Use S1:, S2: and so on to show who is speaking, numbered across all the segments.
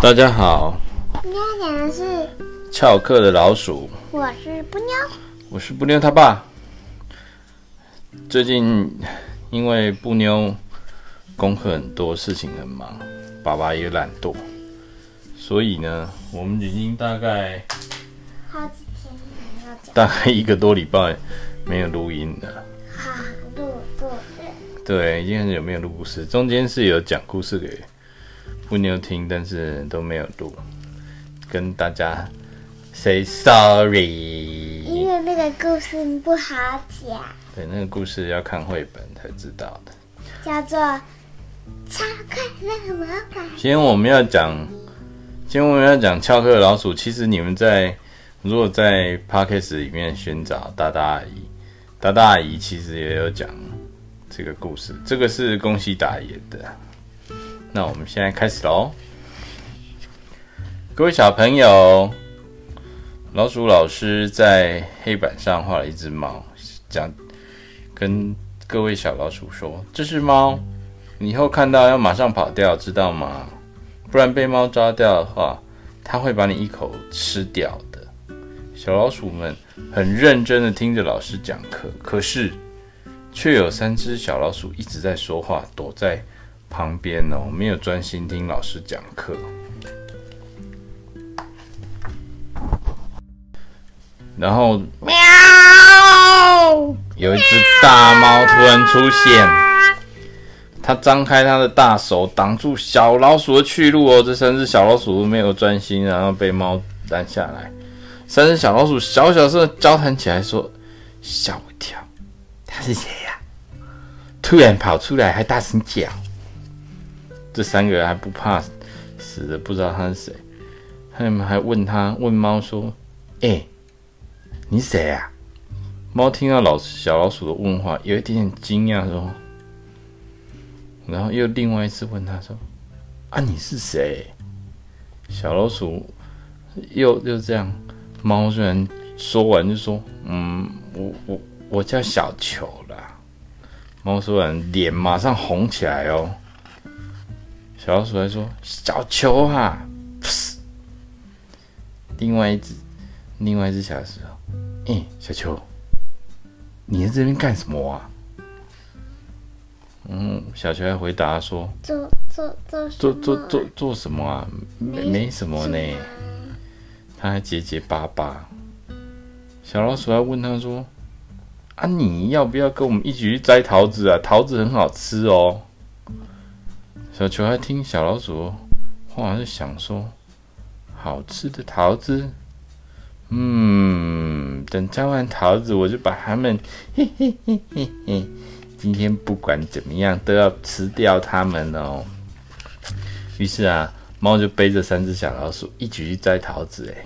S1: 大家好，
S2: 今天要讲的是
S1: 翘课的老鼠。
S2: 我是布妞，
S1: 我是布妞他爸。最近因为布妞功课很多，事情很忙，爸爸也懒惰，所以呢，我们已经大概
S2: 好几天没有讲，
S1: 大概一个多礼拜没有录音了。
S2: 好录故事，
S1: 对，已经很久没有录故事，中间是有讲故事给布妞听，但是都没有录，跟大家 say sorry。
S2: 因为那个故事不好讲，
S1: 对，那个故事要看绘本才知道的。
S2: 叫做《超快乐魔法》。
S1: 今天我们要讲，今天我们要讲翘课老鼠。其实你们在如果在 Podcast 里面寻找大大阿姨，大大阿姨其实也有讲这个故事。这个是宫西达也的。那我们现在开始喽，各位小朋友，老鼠老师在黑板上画了一只猫，讲跟各位小老鼠说：“这是猫，你以后看到要马上跑掉，知道吗？不然被猫抓掉的话，它会把你一口吃掉的。”小老鼠们很认真的听着老师讲课，可是却有三只小老鼠一直在说话，躲在旁边哦，没有专心听老师讲课。然后，喵！有一只大猫突然出现，它张开它的大手挡住小老鼠的去路哦。这三只小老鼠都没有专心，然后被猫拦下来。三只小老鼠小小声的交谈起来，说：“吓我一跳，他是谁呀？突然跑出来还大声叫。”这三个人还不怕死的，不知道他是谁。他们还问他问猫说：“哎，你谁啊？”猫听到老小老鼠的问话，有一点点惊讶，说：“然后又另外一次问他说：‘啊，你是谁？’小老鼠又又这样。猫虽然说完就说：‘嗯，我我我叫小球啦。’猫说完，脸马上红起来哦。小老鼠还说：‘小球啊！’另外一只，另外一只小老鼠说：‘哎，小球。’你在这边干什么啊？嗯，小球还回答说：“
S2: 做做做
S1: 做做做做什么啊？没没什么呢。”他还结结巴巴。小老鼠还问他说：“啊，你要不要跟我们一起去摘桃子啊？桃子很好吃哦。”小球还听小老鼠话，就想说：“好吃的桃子。”嗯，等摘完桃子，我就把它们，嘿嘿嘿嘿嘿，今天不管怎么样都要吃掉它们哦。于是啊，猫就背着三只小老鼠一起去摘桃子。哎，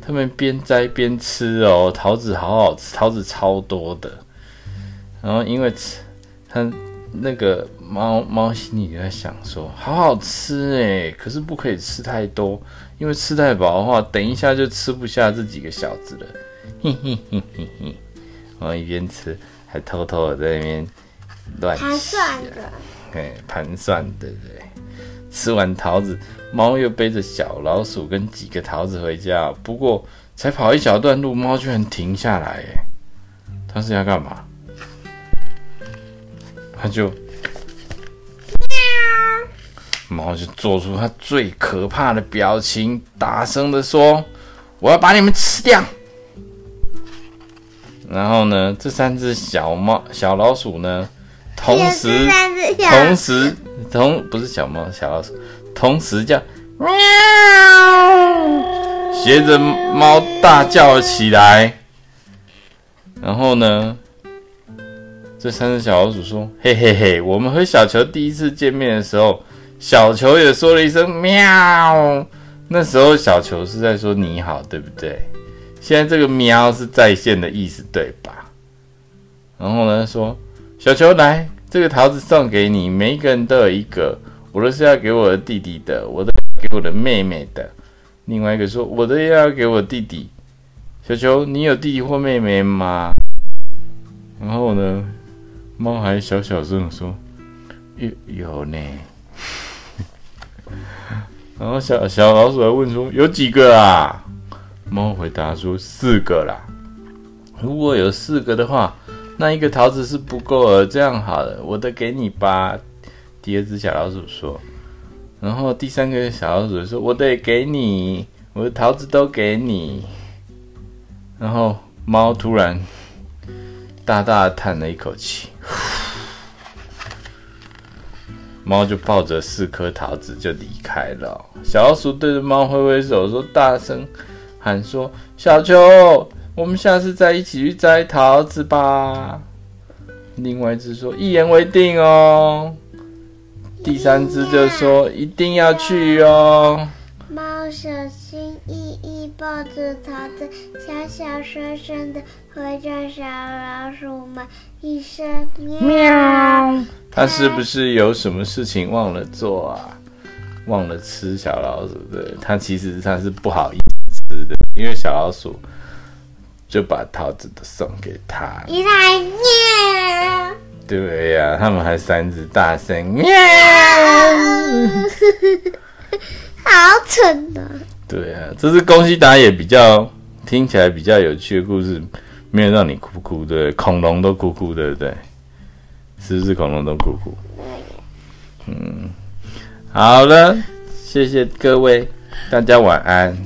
S1: 他们边摘边吃哦，桃子好好吃，桃子超多的。然后因为吃，它那个猫猫心里就在想说，好好吃哎，可是不可以吃太多。因为吃太饱的话，等一下就吃不下这几个小子了。嘿嘿嘿嘿嘿，然后一边吃，还偷偷的在那边乱
S2: 盘算的，
S1: 对，盘算对不，对。吃完桃子，猫又背着小老鼠跟几个桃子回家。不过才跑一小段路，猫居然停下来，哎，它是要干嘛？它就。猫就做出它最可怕的表情，大声的说：“我要把你们吃掉。”然后呢，这三只小猫、小老鼠呢，同时、同时、同不是小猫、小老鼠，同时叫喵，学着猫大叫了起来。然后呢，这三只小老鼠说：“嘿嘿嘿，我们和小球第一次见面的时候。”小球也说了一声“喵”，那时候小球是在说“你好”，对不对？现在这个“喵”是在线的意思，对吧？然后呢，说小球来，这个桃子送给你，每一个人都有一个。我的是要给我的弟弟的，我的给我的妹妹的。另外一个说我的要给我弟弟。小球，你有弟弟或妹妹吗？然后呢，猫还小小声说：“有有呢。”然后小小老鼠还问说：“有几个啊？”猫回答说：“四个啦。如果有四个的话，那一个桃子是不够了。这样好了，我的给你吧。”第二只小老鼠说。然后第三个小老鼠说：“我得给你，我的桃子都给你。”然后猫突然大大叹了一口气，猫就抱着四颗桃子就离开了。小老鼠对着猫挥挥手，说：“大声喊说，小球，我们下次再一起去摘桃子吧。”另外一只说：“一言为定哦。”第三只就说：“一定要去哦。”
S2: 猫小心翼翼抱着桃子，小小声声的回着小老鼠们一声喵。
S1: 它是不是有什么事情忘了做啊？忘了吃小老鼠的？它其实它是不好意思吃的，因为小老鼠就把桃子都送给它。
S2: 一来喵。
S1: 对呀、啊，他们还三只大声喵，
S2: 好蠢啊。
S1: 对啊，这是宫西打野比较听起来比较有趣的故事，没有让你哭哭的，恐龙都哭哭，对不对？是不是恐龙都哭哭？嗯，好了，谢谢各位，大家晚安。